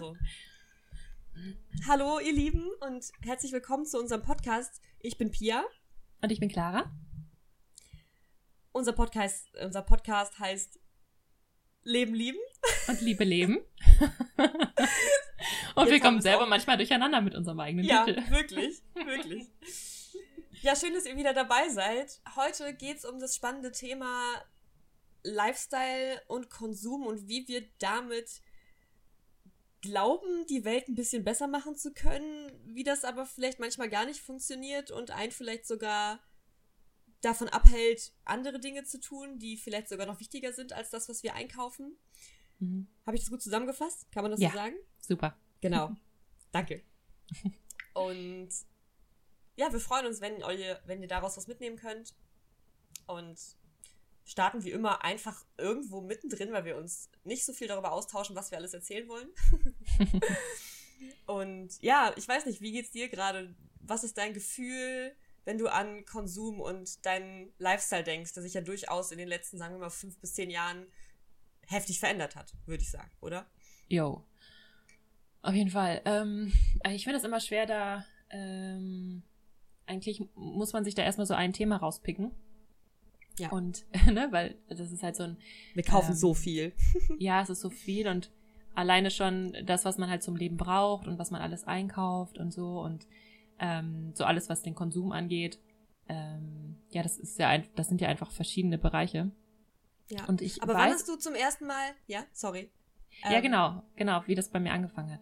Also. Hallo, ihr Lieben, und herzlich willkommen zu unserem Podcast. Ich bin Pia. Und ich bin Clara. Unser Podcast, unser Podcast heißt Leben lieben. Und Liebe leben. und Jetzt wir kommen selber auch. manchmal durcheinander mit unserem eigenen ja, Titel. Ja, wirklich, wirklich. Ja, schön, dass ihr wieder dabei seid. Heute geht es um das spannende Thema Lifestyle und Konsum und wie wir damit glauben, die Welt ein bisschen besser machen zu können, wie das aber vielleicht manchmal gar nicht funktioniert und einen vielleicht sogar davon abhält, andere Dinge zu tun, die vielleicht sogar noch wichtiger sind als das, was wir einkaufen. Mhm. Habe ich das gut zusammengefasst? Kann man das ja, so sagen? Super. Genau. Danke. Und ja, wir freuen uns, wenn ihr, wenn ihr daraus was mitnehmen könnt. Und starten wie immer einfach irgendwo mittendrin, weil wir uns nicht so viel darüber austauschen, was wir alles erzählen wollen. und ja, ich weiß nicht, wie geht's dir gerade? Was ist dein Gefühl, wenn du an Konsum und deinen Lifestyle denkst, der sich ja durchaus in den letzten, sagen wir mal, fünf bis zehn Jahren heftig verändert hat, würde ich sagen, oder? Jo. Auf jeden Fall. Ähm, ich finde es immer schwer, da ähm, eigentlich muss man sich da erstmal so ein Thema rauspicken ja. Und, ne, weil das ist halt so ein. Wir kaufen ähm, so viel. ja, es ist so viel und alleine schon das, was man halt zum Leben braucht und was man alles einkauft und so und ähm, so alles, was den Konsum angeht. Ähm, ja, das ist ja ein, das sind ja einfach verschiedene Bereiche. Ja. Und ich Aber weiß, wann hast du zum ersten Mal, ja, sorry. ja, ähm, genau, genau, wie das bei mir angefangen hat.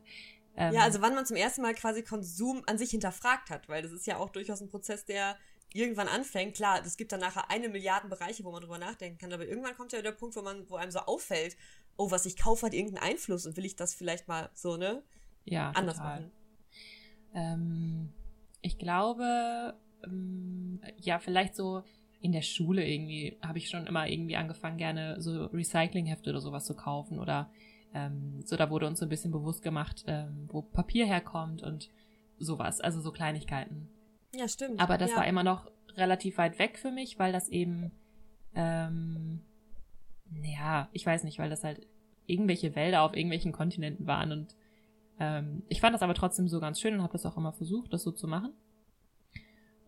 Ähm, ja, also wann man zum ersten Mal quasi Konsum an sich hinterfragt hat, weil das ist ja auch durchaus ein Prozess, der irgendwann anfängt, klar, es gibt dann nachher eine Milliarden Bereiche, wo man drüber nachdenken kann, aber irgendwann kommt ja der Punkt, wo man, wo einem so auffällt, oh, was ich kaufe, hat irgendeinen Einfluss und will ich das vielleicht mal so, ne? Ja, anders total. machen. Ähm, ich glaube, ähm, ja, vielleicht so in der Schule irgendwie habe ich schon immer irgendwie angefangen, gerne so Recyclinghefte oder sowas zu kaufen oder ähm, so, da wurde uns so ein bisschen bewusst gemacht, ähm, wo Papier herkommt und sowas, also so Kleinigkeiten. Ja, stimmt. Aber das ja. war immer noch relativ weit weg für mich, weil das eben, ähm, ja, ich weiß nicht, weil das halt irgendwelche Wälder auf irgendwelchen Kontinenten waren und ähm, ich fand das aber trotzdem so ganz schön und habe das auch immer versucht, das so zu machen.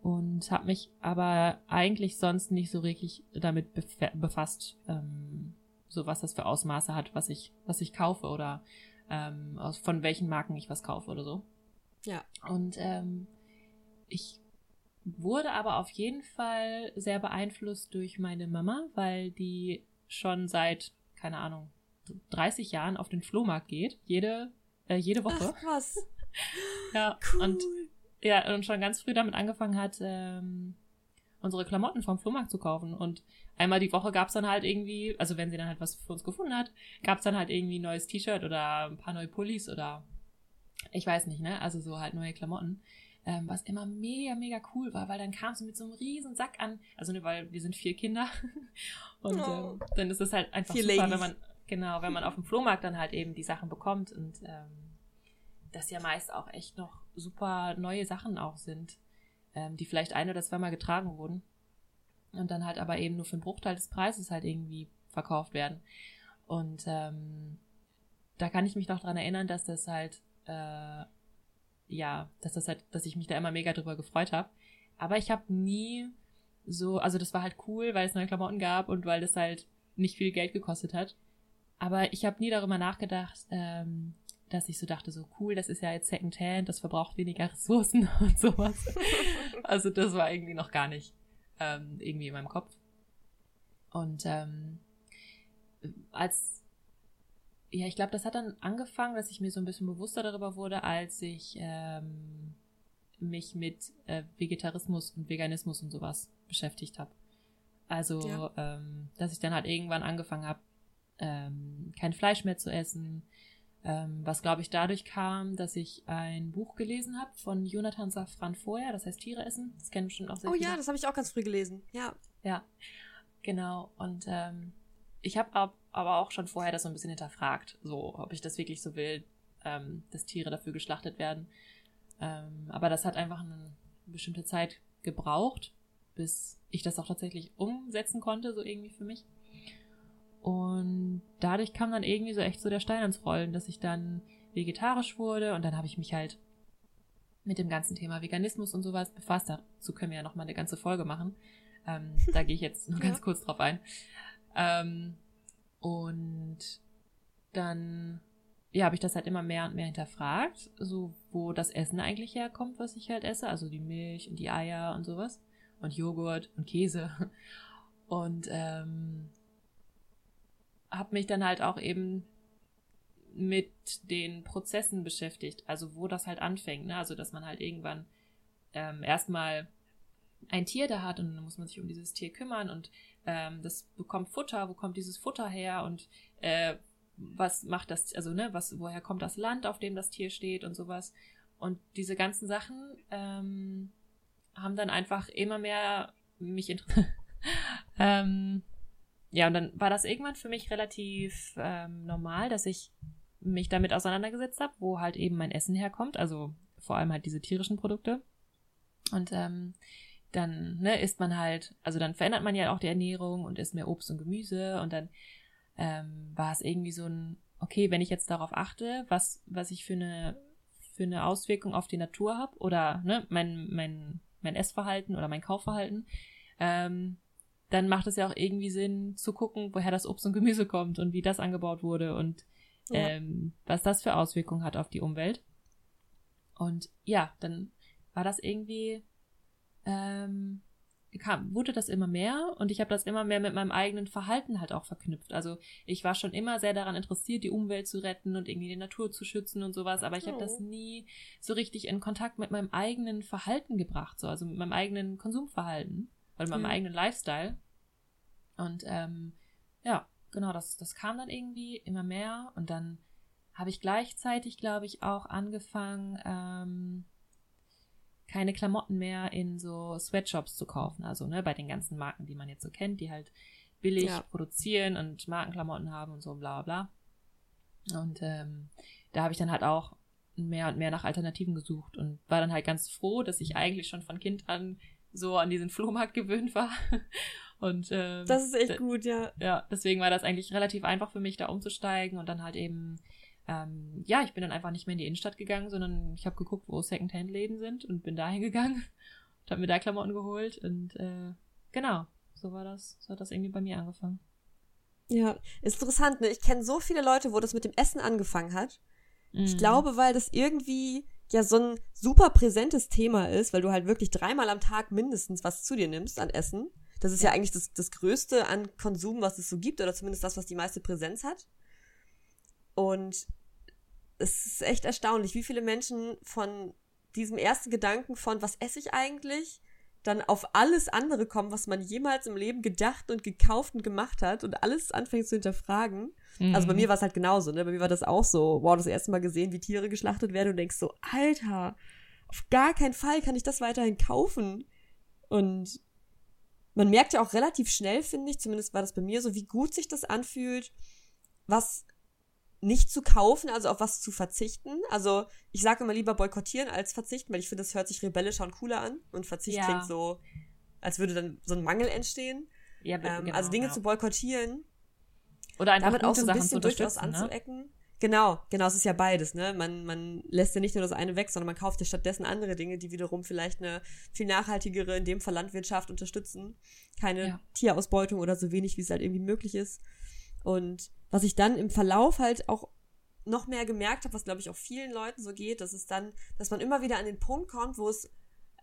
Und habe mich aber eigentlich sonst nicht so richtig damit befasst, ähm, so was das für Ausmaße hat, was ich, was ich kaufe oder ähm, aus, von welchen Marken ich was kaufe oder so. Ja. Und ähm, ich wurde aber auf jeden Fall sehr beeinflusst durch meine Mama, weil die schon seit, keine Ahnung, 30 Jahren auf den Flohmarkt geht. Jede, äh, jede Woche. Ach, was? ja, cool. und ja, und schon ganz früh damit angefangen hat, ähm, unsere Klamotten vom Flohmarkt zu kaufen. Und einmal die Woche gab's dann halt irgendwie, also wenn sie dann halt was für uns gefunden hat, gab's dann halt irgendwie ein neues T-Shirt oder ein paar neue Pullis oder ich weiß nicht, ne? Also so halt neue Klamotten ähm, was immer mega, mega cool war, weil dann kam sie mit so einem riesen Sack an, also ne, weil wir sind vier Kinder und oh. ähm, dann ist es halt einfach vier super, Ladies. wenn man, genau, wenn man auf dem Flohmarkt dann halt eben die Sachen bekommt und ähm, das ja meist auch echt noch super neue Sachen auch sind, ähm, die vielleicht ein oder zweimal getragen wurden und dann halt aber eben nur für einen Bruchteil des Preises halt irgendwie verkauft werden. Und ähm, da kann ich mich noch dran erinnern, dass das halt äh, ja, dass das halt, dass ich mich da immer mega drüber gefreut habe. Aber ich habe nie so, also das war halt cool, weil es neue Klamotten gab und weil das halt nicht viel Geld gekostet hat. Aber ich habe nie darüber nachgedacht, ähm, dass ich so dachte, so cool, das ist ja jetzt Secondhand, das verbraucht weniger Ressourcen und sowas. also das war irgendwie noch gar nicht ähm, irgendwie in meinem Kopf. Und ähm, als ja, ich glaube, das hat dann angefangen, dass ich mir so ein bisschen bewusster darüber wurde, als ich ähm, mich mit äh, Vegetarismus und Veganismus und sowas beschäftigt habe. Also, ja. ähm, dass ich dann halt irgendwann angefangen habe, ähm, kein Fleisch mehr zu essen. Ähm, was, glaube ich, dadurch kam, dass ich ein Buch gelesen habe von Jonathan Safran vorher, das heißt Tiere essen. Das kennen bestimmt auch sehr Oh viele. ja, das habe ich auch ganz früh gelesen. Ja. Ja, genau. Und ähm, ich habe aber auch schon vorher das so ein bisschen hinterfragt, so ob ich das wirklich so will, ähm, dass Tiere dafür geschlachtet werden. Ähm, aber das hat einfach eine bestimmte Zeit gebraucht, bis ich das auch tatsächlich umsetzen konnte, so irgendwie für mich. Und dadurch kam dann irgendwie so echt so der Stein ans Rollen, dass ich dann vegetarisch wurde und dann habe ich mich halt mit dem ganzen Thema Veganismus und sowas befasst. Dazu können wir ja nochmal eine ganze Folge machen. Ähm, da gehe ich jetzt nur ganz ja. kurz drauf ein. Ähm, und dann ja, habe ich das halt immer mehr und mehr hinterfragt, so wo das Essen eigentlich herkommt, was ich halt esse, also die Milch und die Eier und sowas und Joghurt und Käse und ähm, habe mich dann halt auch eben mit den Prozessen beschäftigt, also wo das halt anfängt, ne? also dass man halt irgendwann ähm, erstmal ein Tier da hat und dann muss man sich um dieses Tier kümmern und ähm, das bekommt Futter, wo kommt dieses Futter her und äh, was macht das, also ne, was, woher kommt das Land, auf dem das Tier steht und sowas. Und diese ganzen Sachen ähm, haben dann einfach immer mehr mich interessiert. ähm, ja, und dann war das irgendwann für mich relativ ähm, normal, dass ich mich damit auseinandergesetzt habe, wo halt eben mein Essen herkommt, also vor allem halt diese tierischen Produkte. Und ähm, dann ne, isst man halt, also dann verändert man ja auch die Ernährung und isst mehr Obst und Gemüse und dann ähm, war es irgendwie so ein, okay, wenn ich jetzt darauf achte, was, was ich für eine, für eine Auswirkung auf die Natur habe oder ne, mein, mein, mein Essverhalten oder mein Kaufverhalten, ähm, dann macht es ja auch irgendwie Sinn zu gucken, woher das Obst und Gemüse kommt und wie das angebaut wurde und ja. ähm, was das für Auswirkungen hat auf die Umwelt. Und ja, dann war das irgendwie ähm, kam, wurde das immer mehr und ich habe das immer mehr mit meinem eigenen Verhalten halt auch verknüpft. Also ich war schon immer sehr daran interessiert, die Umwelt zu retten und irgendwie die Natur zu schützen und sowas, aber ich habe das oh. nie so richtig in Kontakt mit meinem eigenen Verhalten gebracht, so also mit meinem eigenen Konsumverhalten oder meinem mhm. eigenen Lifestyle. Und ähm, ja, genau, das, das kam dann irgendwie immer mehr und dann habe ich gleichzeitig, glaube ich, auch angefangen, ähm, keine Klamotten mehr in so Sweatshops zu kaufen. Also ne, bei den ganzen Marken, die man jetzt so kennt, die halt billig ja. produzieren und Markenklamotten haben und so bla bla bla. Und ähm, da habe ich dann halt auch mehr und mehr nach Alternativen gesucht und war dann halt ganz froh, dass ich eigentlich schon von Kind an so an diesen Flohmarkt gewöhnt war. Und ähm, das ist echt gut, ja. Ja, deswegen war das eigentlich relativ einfach für mich, da umzusteigen und dann halt eben ähm, ja, ich bin dann einfach nicht mehr in die Innenstadt gegangen, sondern ich habe geguckt, wo Secondhand-Läden sind und bin dahin gegangen und habe mir da Klamotten geholt und äh, genau, so war das, so hat das irgendwie bei mir angefangen. Ja, ist interessant, ne? Ich kenne so viele Leute, wo das mit dem Essen angefangen hat. Mhm. Ich glaube, weil das irgendwie ja so ein super präsentes Thema ist, weil du halt wirklich dreimal am Tag mindestens was zu dir nimmst an Essen. Das ist ja, eigentlich das, das Größte an Konsum, was es so gibt, oder zumindest das, was die meiste Präsenz hat. Und es ist echt erstaunlich, wie viele Menschen von diesem ersten Gedanken von, was esse ich eigentlich, dann auf alles andere kommen, was man jemals im Leben gedacht und gekauft und gemacht hat und alles anfängt zu hinterfragen. Mhm. Also bei mir war es halt genauso, ne? Bei mir war das auch so, wow, das erste Mal gesehen, wie Tiere geschlachtet werden und denkst so, Alter, auf gar keinen Fall kann ich das weiterhin kaufen. Und man merkt ja auch relativ schnell, finde ich, zumindest war das bei mir so, wie gut sich das anfühlt, was nicht zu kaufen, also auf was zu verzichten. Also ich sage immer lieber boykottieren als verzichten, weil ich finde, das hört sich rebellischer und cooler an. Und Verzicht ja. klingt so, als würde dann so ein Mangel entstehen. Ja, ähm, genau, also Dinge ja. zu boykottieren. Oder einfach damit auch so ein Sachen bisschen durchaus ne? anzuecken. Genau, genau, es ist ja beides, ne? Man, man lässt ja nicht nur das eine weg, sondern man kauft ja stattdessen andere Dinge, die wiederum vielleicht eine viel nachhaltigere, in dem Fall Landwirtschaft unterstützen. Keine ja. Tierausbeutung oder so wenig, wie es halt irgendwie möglich ist. Und was ich dann im Verlauf halt auch noch mehr gemerkt habe, was glaube ich auch vielen Leuten so geht, dass es dann, dass man immer wieder an den Punkt kommt, wo es,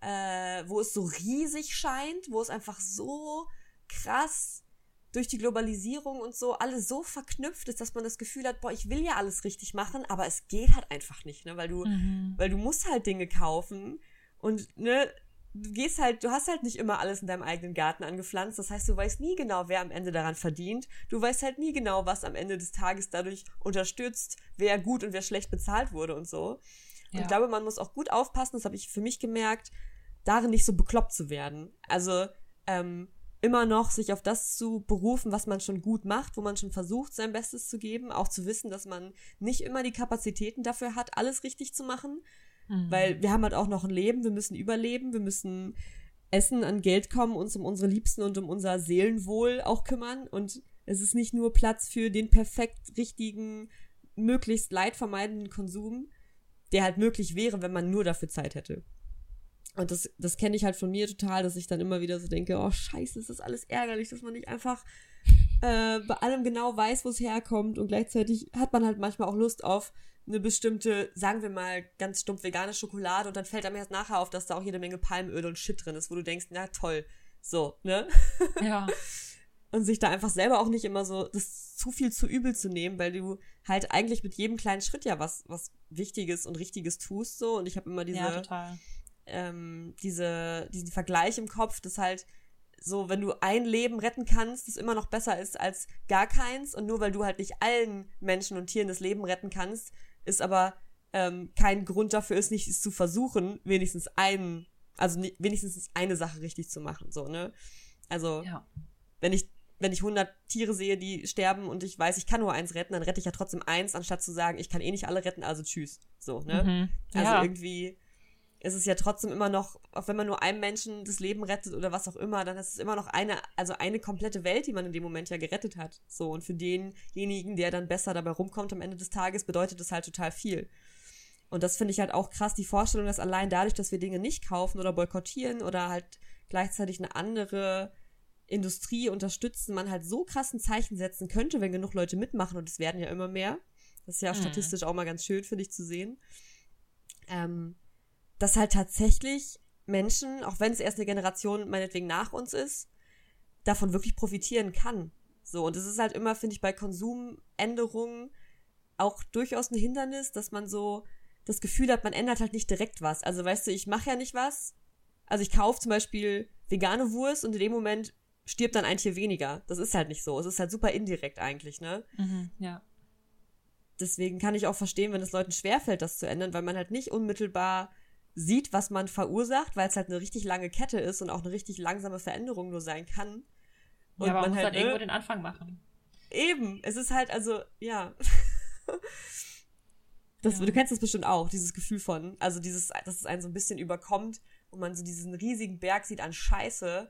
äh, wo es so riesig scheint, wo es einfach so krass durch die Globalisierung und so alles so verknüpft ist, dass man das Gefühl hat, boah, ich will ja alles richtig machen, aber es geht halt einfach nicht, ne, weil du, mhm. weil du musst halt Dinge kaufen und ne, du gehst halt, du hast halt nicht immer alles in deinem eigenen Garten angepflanzt. Das heißt, du weißt nie genau, wer am Ende daran verdient. Du weißt halt nie genau, was am Ende des Tages dadurch unterstützt, wer gut und wer schlecht bezahlt wurde und so. Und ich glaube, man muss auch gut aufpassen, das habe ich für mich gemerkt, darin nicht so bekloppt zu werden. Also ähm, immer noch sich auf das zu berufen, was man schon gut macht, wo man schon versucht, sein Bestes zu geben, auch zu wissen, dass man nicht immer die Kapazitäten dafür hat, alles richtig zu machen, Mhm. Weil wir haben halt auch noch ein Leben, wir müssen überleben, wir müssen Essen, an Geld kommen, uns um unsere Liebsten und um unser Seelenwohl auch kümmern. Und es ist nicht nur Platz für den perfekt richtigen möglichst leidvermeidenden Konsum, der halt möglich wäre, wenn man nur dafür Zeit hätte. Und das, das kenne ich halt von mir total, dass ich dann immer wieder so denke, oh scheiße, ist das alles ärgerlich, dass man nicht einfach äh, bei allem genau weiß, wo es herkommt und gleichzeitig hat man halt manchmal auch Lust auf eine bestimmte, sagen wir mal, ganz stumpf vegane Schokolade und dann fällt einem erst nachher auf, dass da auch jede Menge Palmöl und Shit drin ist, wo du denkst, na toll, so, ne? Ja. und sich da einfach selber auch nicht immer so das zu viel zu übel zu nehmen, weil du halt eigentlich mit jedem kleinen Schritt ja was, was Wichtiges und Richtiges tust, so. Und ich habe immer diese, ja, ähm, diese, diesen Vergleich im Kopf, dass halt so, wenn du ein Leben retten kannst, das immer noch besser ist als gar keins. Und nur weil du halt nicht allen Menschen und Tieren das Leben retten kannst, ist aber ähm, kein Grund dafür ist, nicht zu versuchen, wenigstens einen, also wenigstens eine Sache richtig zu machen, so, ne? Also, ja. wenn ich wenn ich 100 Tiere sehe, die sterben und ich weiß, ich kann nur eins retten, dann rette ich ja trotzdem eins, anstatt zu sagen, ich kann eh nicht alle retten, also tschüss. So, ne? Mhm. Also ja. irgendwie ist es ja trotzdem immer noch, auch wenn man nur einem Menschen das Leben rettet oder was auch immer, dann ist es immer noch eine, also eine komplette Welt, die man in dem Moment ja gerettet hat. So, und für denjenigen, der dann besser dabei rumkommt am Ende des Tages, bedeutet das halt total viel. Und das finde ich halt auch krass, die Vorstellung, dass allein dadurch, dass wir Dinge nicht kaufen oder boykottieren oder halt gleichzeitig eine andere Industrie unterstützen, man halt so krassen Zeichen setzen könnte, wenn genug Leute mitmachen und es werden ja immer mehr. Das ist ja mhm. statistisch auch mal ganz schön, finde ich, zu sehen. Ähm, dass halt tatsächlich Menschen, auch wenn es erst eine Generation meinetwegen nach uns ist, davon wirklich profitieren kann. So, und es ist halt immer, finde ich, bei Konsumänderungen auch durchaus ein Hindernis, dass man so das Gefühl hat, man ändert halt nicht direkt was. Also weißt du, ich mache ja nicht was. Also ich kaufe zum Beispiel vegane Wurst und in dem Moment stirbt dann ein Tier weniger. Das ist halt nicht so. Es ist halt super indirekt eigentlich, ne? Mhm, ja. Deswegen kann ich auch verstehen, wenn es Leuten schwerfällt, das zu ändern, weil man halt nicht unmittelbar sieht, was man verursacht, weil es halt eine richtig lange Kette ist und auch eine richtig langsame Veränderung nur sein kann. Und ja, aber man, muss halt, halt irgendwo ne den Anfang machen. Eben, es ist halt, also, ja. das, ja. Du kennst das bestimmt auch, dieses Gefühl von, also dieses, dass es einen so ein bisschen überkommt und man so diesen riesigen Berg sieht an Scheiße,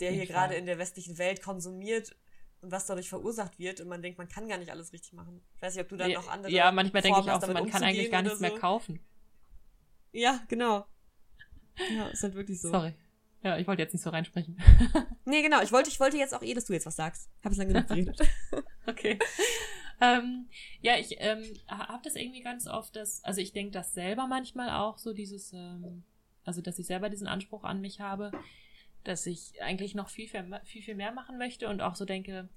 der hier gerade in der westlichen Welt konsumiert und was dadurch verursacht wird und man denkt, man kann gar nicht alles richtig machen. Ich weiß nicht, ob du dann noch andere. Ja, manchmal denke ich auch, man kann eigentlich gar nichts so. mehr kaufen. Ja, genau. Ja, ist halt wirklich so. Sorry. Ja, ich wollte jetzt nicht so reinsprechen. nee, genau. Ich wollte, ich wollte jetzt auch eh, dass du jetzt was sagst. Habe es lange genug geredet. okay. Ähm, ja, ich ähm, habe das irgendwie ganz oft, dass, also ich denke das selber manchmal auch so dieses, ähm, also dass ich selber diesen Anspruch an mich habe, dass ich eigentlich noch viel, viel, viel, viel mehr machen möchte und auch so denke,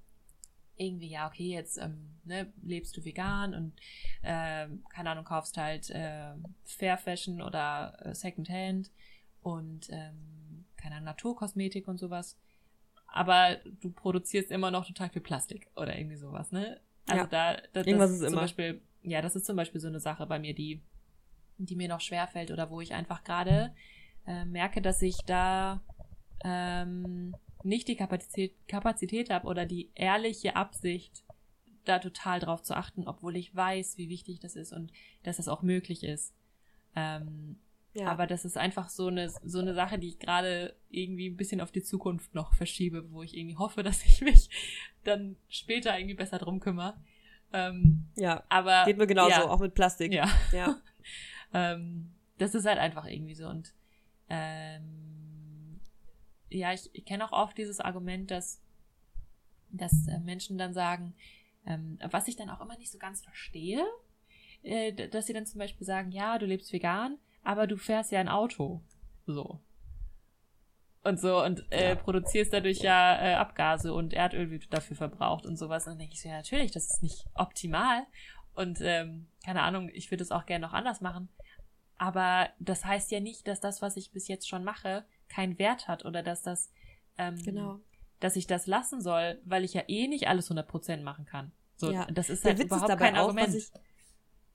irgendwie, ja, okay, jetzt ähm, ne, lebst du vegan und äh, keine Ahnung, kaufst halt äh, Fair Fashion oder äh, Secondhand und ähm, keine Ahnung, Naturkosmetik und sowas. Aber du produzierst immer noch total viel Plastik oder irgendwie sowas, ne? Also ja, da, da irgendwas ist zum immer. Beispiel, ja, das ist zum Beispiel so eine Sache bei mir, die, die mir noch schwerfällt oder wo ich einfach gerade äh, merke, dass ich da ähm, nicht die Kapazität, Kapazität habe oder die ehrliche Absicht, da total drauf zu achten, obwohl ich weiß, wie wichtig das ist und dass das auch möglich ist. Ähm, ja. Aber das ist einfach so eine, so eine Sache, die ich gerade irgendwie ein bisschen auf die Zukunft noch verschiebe, wo ich irgendwie hoffe, dass ich mich dann später irgendwie besser drum kümmere. Ähm, ja, aber geht mir genauso, ja, auch mit Plastik. Ja. ja. ähm, das ist halt einfach irgendwie so und ähm, ja, ich, ich kenne auch oft dieses Argument, dass, dass äh, Menschen dann sagen, ähm, was ich dann auch immer nicht so ganz verstehe, äh, dass sie dann zum Beispiel sagen, ja, du lebst vegan, aber du fährst ja ein Auto. So. Und so, und äh, ja. produzierst dadurch ja äh, Abgase und Erdöl wie du dafür verbraucht und sowas. Und dann denke ich so, ja, natürlich, das ist nicht optimal. Und ähm, keine Ahnung, ich würde es auch gerne noch anders machen. Aber das heißt ja nicht, dass das, was ich bis jetzt schon mache, keinen Wert hat oder dass das, ähm, genau. dass ich das lassen soll, weil ich ja eh nicht alles 100% machen kann. So, ja. das ist halt überhaupt ist kein auch, Argument. Ich,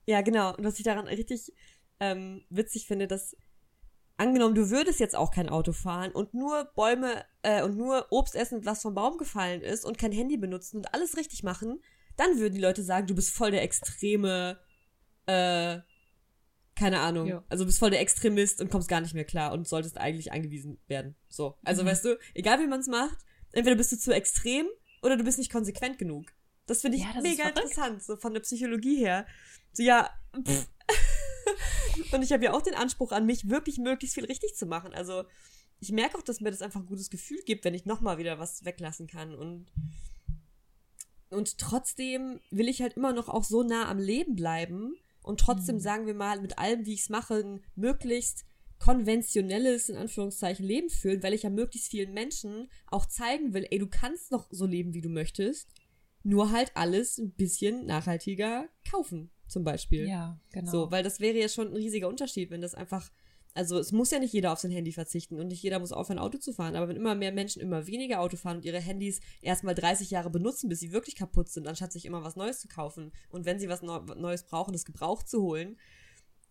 ja, genau. Und was ich daran richtig ähm, witzig finde, dass angenommen, du würdest jetzt auch kein Auto fahren und nur Bäume äh, und nur Obst essen, was vom Baum gefallen ist und kein Handy benutzen und alles richtig machen, dann würden die Leute sagen, du bist voll der extreme äh, keine Ahnung. Ja. Also bist voll der Extremist und kommst gar nicht mehr klar und solltest eigentlich eingewiesen werden. So. Also mhm. weißt du, egal wie man es macht, entweder bist du zu extrem oder du bist nicht konsequent genug. Das finde ich ja, mega interessant, so von der Psychologie her. So, ja, pff. Und ich habe ja auch den Anspruch an mich, wirklich möglichst viel richtig zu machen. Also, ich merke auch, dass mir das einfach ein gutes Gefühl gibt, wenn ich nochmal wieder was weglassen kann. Und, und trotzdem will ich halt immer noch auch so nah am Leben bleiben und trotzdem, mhm. sagen wir mal, mit allem, wie ich es mache, ein möglichst konventionelles, in Anführungszeichen, Leben führen, weil ich ja möglichst vielen Menschen auch zeigen will, ey, du kannst noch so leben, wie du möchtest, nur halt alles ein bisschen nachhaltiger kaufen, zum Beispiel. Ja, genau. So, weil das wäre ja schon ein riesiger Unterschied, wenn das einfach also es muss ja nicht jeder auf sein Handy verzichten und nicht jeder muss aufhören, Auto zu fahren. Aber wenn immer mehr Menschen immer weniger Auto fahren und ihre Handys erstmal 30 Jahre benutzen, bis sie wirklich kaputt sind, anstatt sich immer was Neues zu kaufen und wenn sie was Neues brauchen, das gebraucht zu holen,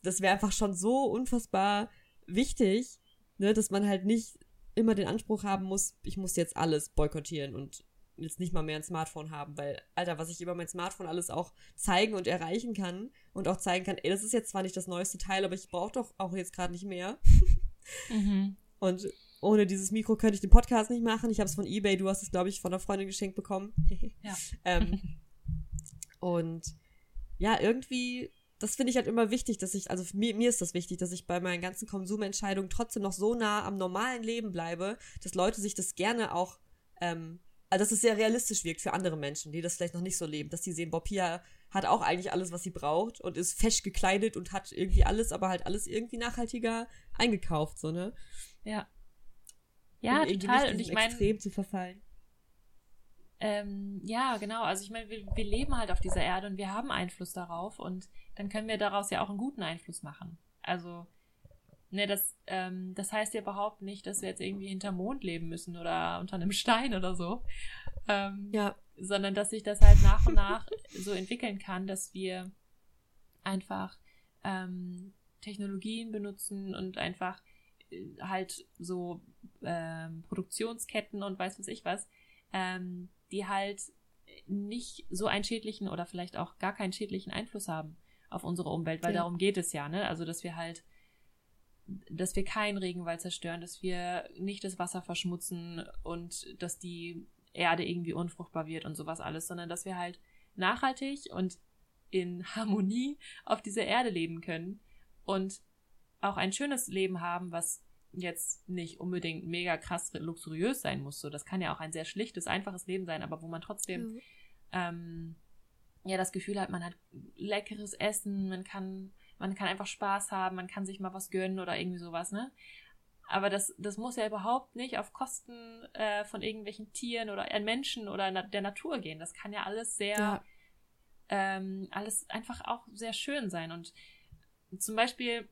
das wäre einfach schon so unfassbar wichtig, ne, dass man halt nicht immer den Anspruch haben muss, ich muss jetzt alles boykottieren und jetzt nicht mal mehr ein Smartphone haben, weil, Alter, was ich über mein Smartphone alles auch zeigen und erreichen kann und auch zeigen kann, ey, das ist jetzt zwar nicht das neueste Teil, aber ich brauche doch auch jetzt gerade nicht mehr. mhm. Und ohne dieses Mikro könnte ich den Podcast nicht machen. Ich habe es von eBay, du hast es, glaube ich, von einer Freundin geschenkt bekommen. ja. ähm, und ja, irgendwie, das finde ich halt immer wichtig, dass ich, also mir, mir ist das wichtig, dass ich bei meinen ganzen Konsumentscheidungen trotzdem noch so nah am normalen Leben bleibe, dass Leute sich das gerne auch ähm, also dass es sehr realistisch wirkt für andere Menschen, die das vielleicht noch nicht so leben, dass die sehen, Bob Pia hat auch eigentlich alles, was sie braucht und ist fesch gekleidet und hat irgendwie alles, aber halt alles irgendwie nachhaltiger eingekauft, so, ne? Ja. Ja, um total. Und ich meine. extrem zu verfallen. Ähm, ja, genau. Also ich meine, wir, wir leben halt auf dieser Erde und wir haben Einfluss darauf und dann können wir daraus ja auch einen guten Einfluss machen. Also Ne, das, ähm, das heißt ja überhaupt nicht, dass wir jetzt irgendwie hinterm Mond leben müssen oder unter einem Stein oder so. Ähm, ja. Sondern dass sich das halt nach und nach so entwickeln kann, dass wir einfach ähm, Technologien benutzen und einfach äh, halt so ähm, Produktionsketten und weiß was ich was, ähm, die halt nicht so einen schädlichen oder vielleicht auch gar keinen schädlichen Einfluss haben auf unsere Umwelt, weil ja. darum geht es ja, ne? Also dass wir halt dass wir keinen Regenwald zerstören, dass wir nicht das Wasser verschmutzen und dass die Erde irgendwie unfruchtbar wird und sowas alles, sondern dass wir halt nachhaltig und in Harmonie auf dieser Erde leben können und auch ein schönes Leben haben, was jetzt nicht unbedingt mega krass luxuriös sein muss. So, das kann ja auch ein sehr schlichtes, einfaches Leben sein, aber wo man trotzdem mhm. ähm, ja das Gefühl hat, man hat leckeres Essen, man kann man kann einfach Spaß haben, man kann sich mal was gönnen oder irgendwie sowas, ne? Aber das, das muss ja überhaupt nicht auf Kosten äh, von irgendwelchen Tieren oder Menschen oder na der Natur gehen. Das kann ja alles sehr, ja. Ähm, alles einfach auch sehr schön sein. Und zum Beispiel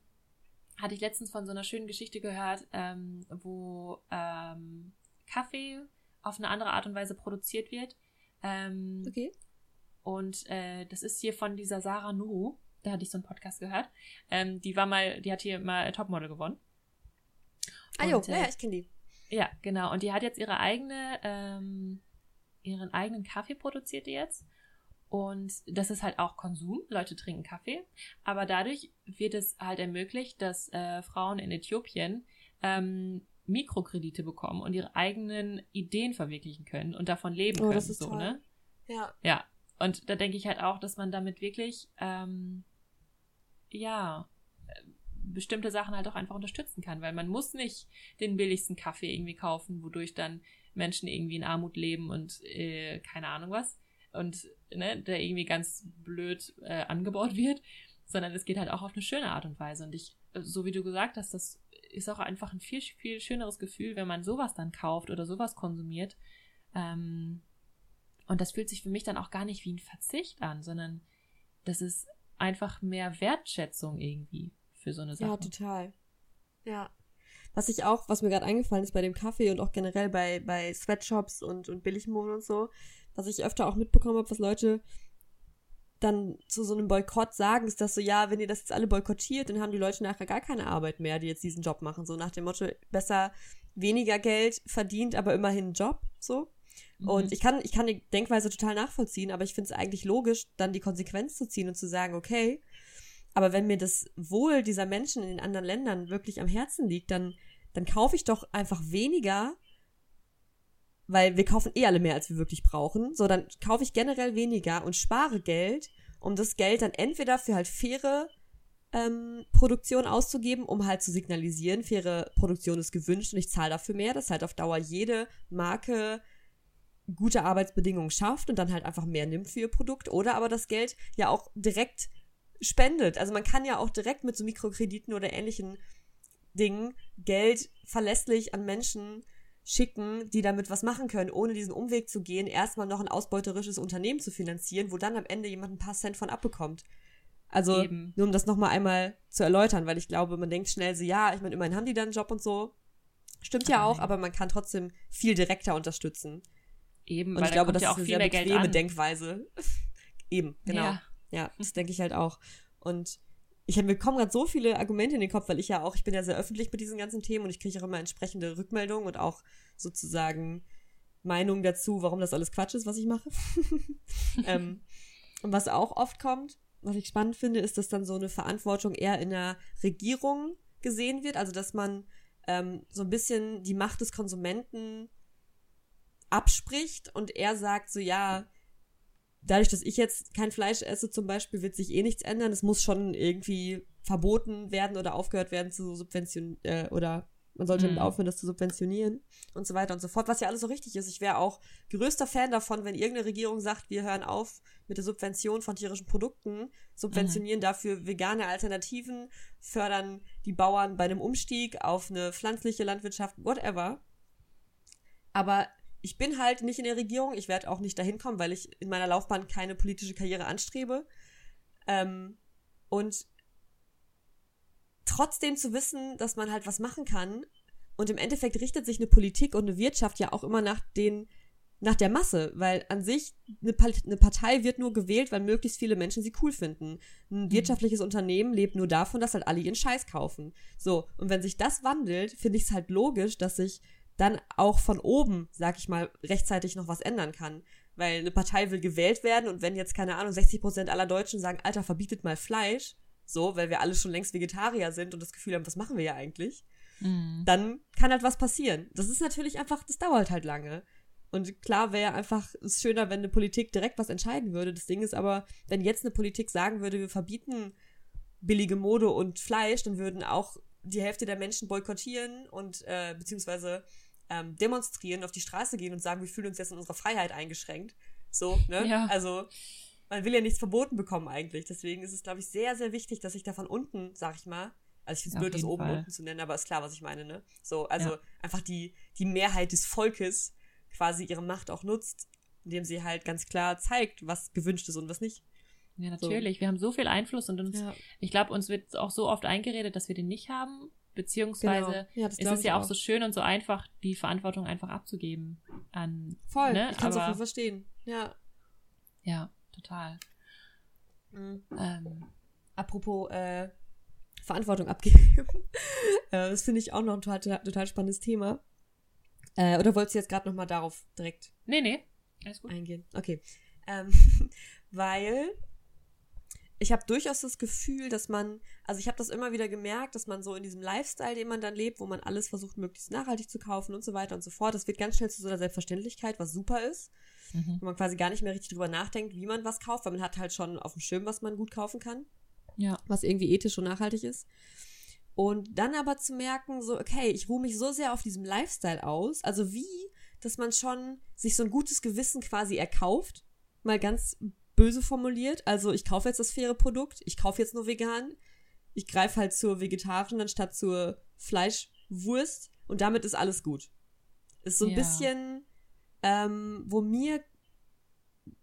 hatte ich letztens von so einer schönen Geschichte gehört, ähm, wo ähm, Kaffee auf eine andere Art und Weise produziert wird. Ähm, okay. Und äh, das ist hier von dieser Sarah Nuru da hatte ich so einen Podcast gehört. Ähm, die war mal, die hat hier mal Topmodel gewonnen. Ah jo, äh, ja, ich kenne die. Ja, genau. Und die hat jetzt ihre eigene, ähm, ihren eigenen Kaffee produziert die jetzt. Und das ist halt auch Konsum. Leute trinken Kaffee. Aber dadurch wird es halt ermöglicht, dass äh, Frauen in Äthiopien ähm, Mikrokredite bekommen und ihre eigenen Ideen verwirklichen können und davon leben oh, können. Das ist so, toll. ne? Ja. Ja. Und da denke ich halt auch, dass man damit wirklich ähm, ja, bestimmte Sachen halt auch einfach unterstützen kann, weil man muss nicht den billigsten Kaffee irgendwie kaufen, wodurch dann Menschen irgendwie in Armut leben und äh, keine Ahnung was. Und ne, der irgendwie ganz blöd äh, angebaut wird, sondern es geht halt auch auf eine schöne Art und Weise. Und ich, so wie du gesagt hast, das ist auch einfach ein viel, viel schöneres Gefühl, wenn man sowas dann kauft oder sowas konsumiert. Ähm, und das fühlt sich für mich dann auch gar nicht wie ein Verzicht an, sondern das ist einfach mehr Wertschätzung irgendwie für so eine Sache. Ja, total. Ja. Was ich auch, was mir gerade eingefallen ist bei dem Kaffee und auch generell bei, bei Sweatshops und, und Billigmoden und so, was ich öfter auch mitbekommen habe, was Leute dann zu so einem Boykott sagen, ist das so, ja, wenn ihr das jetzt alle boykottiert, dann haben die Leute nachher gar keine Arbeit mehr, die jetzt diesen Job machen. So nach dem Motto, besser weniger Geld verdient, aber immerhin einen Job, so. Und mhm. ich kann, ich kann die Denkweise total nachvollziehen, aber ich finde es eigentlich logisch, dann die Konsequenz zu ziehen und zu sagen, okay, aber wenn mir das Wohl dieser Menschen in den anderen Ländern wirklich am Herzen liegt, dann, dann kaufe ich doch einfach weniger weil wir kaufen eh alle mehr, als wir wirklich brauchen. So, dann kaufe ich generell weniger und spare Geld, um das Geld dann entweder für halt faire ähm, Produktion auszugeben, um halt zu signalisieren, faire Produktion ist gewünscht und ich zahle dafür mehr, dass halt auf Dauer jede Marke gute Arbeitsbedingungen schafft und dann halt einfach mehr nimmt für ihr Produkt oder aber das Geld ja auch direkt spendet. Also man kann ja auch direkt mit so Mikrokrediten oder ähnlichen Dingen Geld verlässlich an Menschen schicken, die damit was machen können, ohne diesen Umweg zu gehen, erstmal noch ein ausbeuterisches Unternehmen zu finanzieren, wo dann am Ende jemand ein paar Cent von abbekommt. Also, Eben. nur um das nochmal einmal zu erläutern, weil ich glaube, man denkt schnell so, ja, ich meine, immerhin haben die dann einen Job und so. Stimmt ja auch, aber man kann trotzdem viel direkter unterstützen. Eben, und ich glaube, das ja ist eine sehr bequeme Denkweise. Eben, genau. Ja, ja das denke ich halt auch. Und ich habe mir kommen gerade so viele Argumente in den Kopf, weil ich ja auch, ich bin ja sehr öffentlich mit diesen ganzen Themen und ich kriege auch immer entsprechende Rückmeldungen und auch sozusagen Meinungen dazu, warum das alles Quatsch ist, was ich mache. ähm, und was auch oft kommt, was ich spannend finde, ist, dass dann so eine Verantwortung eher in der Regierung gesehen wird. Also, dass man ähm, so ein bisschen die Macht des Konsumenten abspricht und er sagt so, ja, dadurch, dass ich jetzt kein Fleisch esse zum Beispiel, wird sich eh nichts ändern. Es muss schon irgendwie verboten werden oder aufgehört werden zu subventionieren äh, oder man sollte mhm. damit aufhören, das zu subventionieren und so weiter und so fort, was ja alles so richtig ist. Ich wäre auch größter Fan davon, wenn irgendeine Regierung sagt, wir hören auf mit der Subvention von tierischen Produkten, subventionieren mhm. dafür vegane Alternativen, fördern die Bauern bei einem Umstieg auf eine pflanzliche Landwirtschaft, whatever. Aber ich bin halt nicht in der Regierung, ich werde auch nicht dahin kommen, weil ich in meiner Laufbahn keine politische Karriere anstrebe. Ähm, und trotzdem zu wissen, dass man halt was machen kann. Und im Endeffekt richtet sich eine Politik und eine Wirtschaft ja auch immer nach den, nach der Masse, weil an sich eine, eine Partei wird nur gewählt, weil möglichst viele Menschen sie cool finden. Ein mhm. wirtschaftliches Unternehmen lebt nur davon, dass halt alle ihren Scheiß kaufen. So, und wenn sich das wandelt, finde ich es halt logisch, dass sich dann auch von oben, sag ich mal, rechtzeitig noch was ändern kann. Weil eine Partei will gewählt werden und wenn jetzt, keine Ahnung, 60 Prozent aller Deutschen sagen, Alter, verbietet mal Fleisch, so, weil wir alle schon längst Vegetarier sind und das Gefühl haben, was machen wir ja eigentlich, mhm. dann kann halt was passieren. Das ist natürlich einfach, das dauert halt lange. Und klar wäre einfach es schöner, wenn eine Politik direkt was entscheiden würde. Das Ding ist aber, wenn jetzt eine Politik sagen würde, wir verbieten billige Mode und Fleisch, dann würden auch die Hälfte der Menschen boykottieren und äh, beziehungsweise ähm, demonstrieren, auf die Straße gehen und sagen, wir fühlen uns jetzt in unserer Freiheit eingeschränkt. So, ne? Ja. Also man will ja nichts verboten bekommen eigentlich. Deswegen ist es, glaube ich, sehr, sehr wichtig, dass sich da von unten, sag ich mal, also ich finde es blöd, das oben Fall. unten zu nennen, aber ist klar, was ich meine, ne? So, also ja. einfach die, die Mehrheit des Volkes quasi ihre Macht auch nutzt, indem sie halt ganz klar zeigt, was gewünscht ist und was nicht. Ja, natürlich. So. Wir haben so viel Einfluss und uns, ja. ich glaube, uns wird auch so oft eingeredet, dass wir den nicht haben. Beziehungsweise genau. ja, ist es ja auch, auch so schön und so einfach, die Verantwortung einfach abzugeben an. Voll, ne? ich kann es auch verstehen. Ja. Ja total. Mhm. Ähm, Apropos äh, Verantwortung abgeben. äh, das finde ich auch noch ein total, total spannendes Thema. Äh, oder wolltest du jetzt gerade noch mal darauf direkt nee, nee. Alles gut. eingehen? Okay. Ähm, weil ich habe durchaus das Gefühl, dass man, also ich habe das immer wieder gemerkt, dass man so in diesem Lifestyle, den man dann lebt, wo man alles versucht, möglichst nachhaltig zu kaufen und so weiter und so fort, das wird ganz schnell zu so einer Selbstverständlichkeit, was super ist mhm. wo man quasi gar nicht mehr richtig drüber nachdenkt, wie man was kauft, weil man hat halt schon auf dem Schirm, was man gut kaufen kann. Ja. Was irgendwie ethisch und nachhaltig ist. Und dann aber zu merken, so, okay, ich ruhe mich so sehr auf diesem Lifestyle aus, also wie, dass man schon sich so ein gutes Gewissen quasi erkauft, mal ganz böse formuliert. Also ich kaufe jetzt das faire Produkt, ich kaufe jetzt nur vegan, ich greife halt zur vegetarischen anstatt zur Fleischwurst und damit ist alles gut. Ist so ein ja. bisschen ähm, wo mir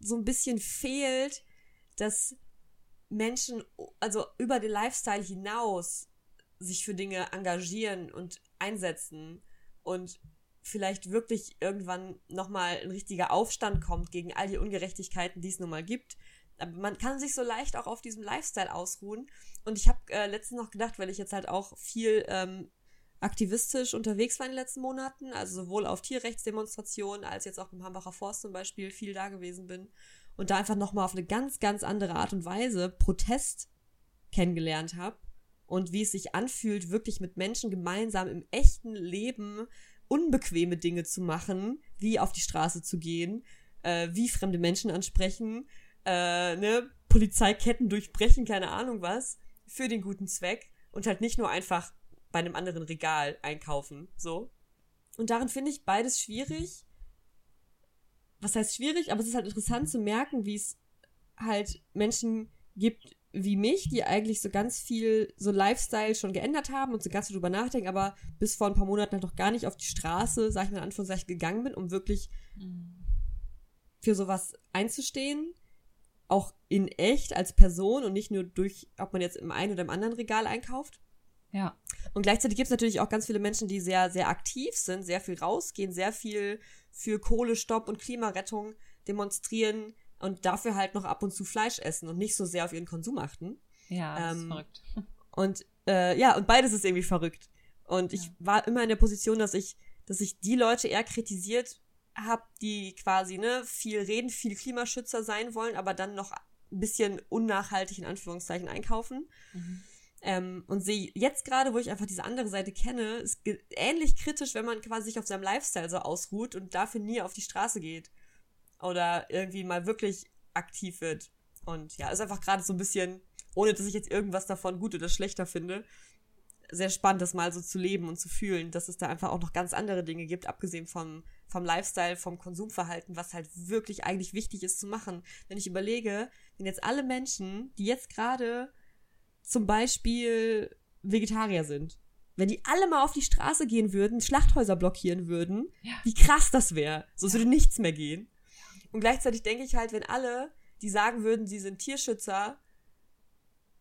so ein bisschen fehlt, dass Menschen, also über den Lifestyle hinaus, sich für Dinge engagieren und einsetzen und vielleicht wirklich irgendwann nochmal ein richtiger Aufstand kommt gegen all die Ungerechtigkeiten, die es nun mal gibt. Aber man kann sich so leicht auch auf diesem Lifestyle ausruhen. Und ich habe äh, letztens noch gedacht, weil ich jetzt halt auch viel ähm, aktivistisch unterwegs war in den letzten Monaten, also sowohl auf Tierrechtsdemonstrationen als jetzt auch beim Hambacher Forst zum Beispiel viel da gewesen bin und da einfach nochmal auf eine ganz, ganz andere Art und Weise Protest kennengelernt habe und wie es sich anfühlt, wirklich mit Menschen gemeinsam im echten Leben unbequeme Dinge zu machen, wie auf die Straße zu gehen, äh, wie fremde Menschen ansprechen, äh, ne, Polizeiketten durchbrechen, keine Ahnung was, für den guten Zweck und halt nicht nur einfach bei einem anderen Regal einkaufen, so. Und darin finde ich beides schwierig. Was heißt schwierig? Aber es ist halt interessant zu merken, wie es halt Menschen gibt wie mich, die eigentlich so ganz viel so Lifestyle schon geändert haben und so ganz viel drüber nachdenken, aber bis vor ein paar Monaten halt noch gar nicht auf die Straße, sag ich mal in Anführungszeichen, gegangen bin, um wirklich mhm. für sowas einzustehen. Auch in echt als Person und nicht nur durch, ob man jetzt im einen oder im anderen Regal einkauft. Ja. Und gleichzeitig gibt es natürlich auch ganz viele Menschen, die sehr, sehr aktiv sind, sehr viel rausgehen, sehr viel für Kohlestopp und Klimarettung demonstrieren, und dafür halt noch ab und zu Fleisch essen und nicht so sehr auf ihren Konsum achten. Ja, das ähm, ist verrückt. Und äh, ja, und beides ist irgendwie verrückt. Und ich ja. war immer in der Position, dass ich, dass ich die Leute eher kritisiert habe, die quasi ne viel reden, viel Klimaschützer sein wollen, aber dann noch ein bisschen unnachhaltig in Anführungszeichen einkaufen. Mhm. Ähm, und sehe jetzt gerade, wo ich einfach diese andere Seite kenne, ist ähnlich kritisch, wenn man quasi sich auf seinem Lifestyle so ausruht und dafür nie auf die Straße geht oder irgendwie mal wirklich aktiv wird. Und ja, ist einfach gerade so ein bisschen, ohne dass ich jetzt irgendwas davon gut oder schlechter finde, sehr spannend, das mal so zu leben und zu fühlen, dass es da einfach auch noch ganz andere Dinge gibt, abgesehen vom, vom Lifestyle, vom Konsumverhalten, was halt wirklich eigentlich wichtig ist zu machen. Wenn ich überlege, wenn jetzt alle Menschen, die jetzt gerade zum Beispiel Vegetarier sind, wenn die alle mal auf die Straße gehen würden, Schlachthäuser blockieren würden, ja. wie krass das wäre. So würde nichts mehr gehen. Und gleichzeitig denke ich halt, wenn alle, die sagen würden, sie sind Tierschützer,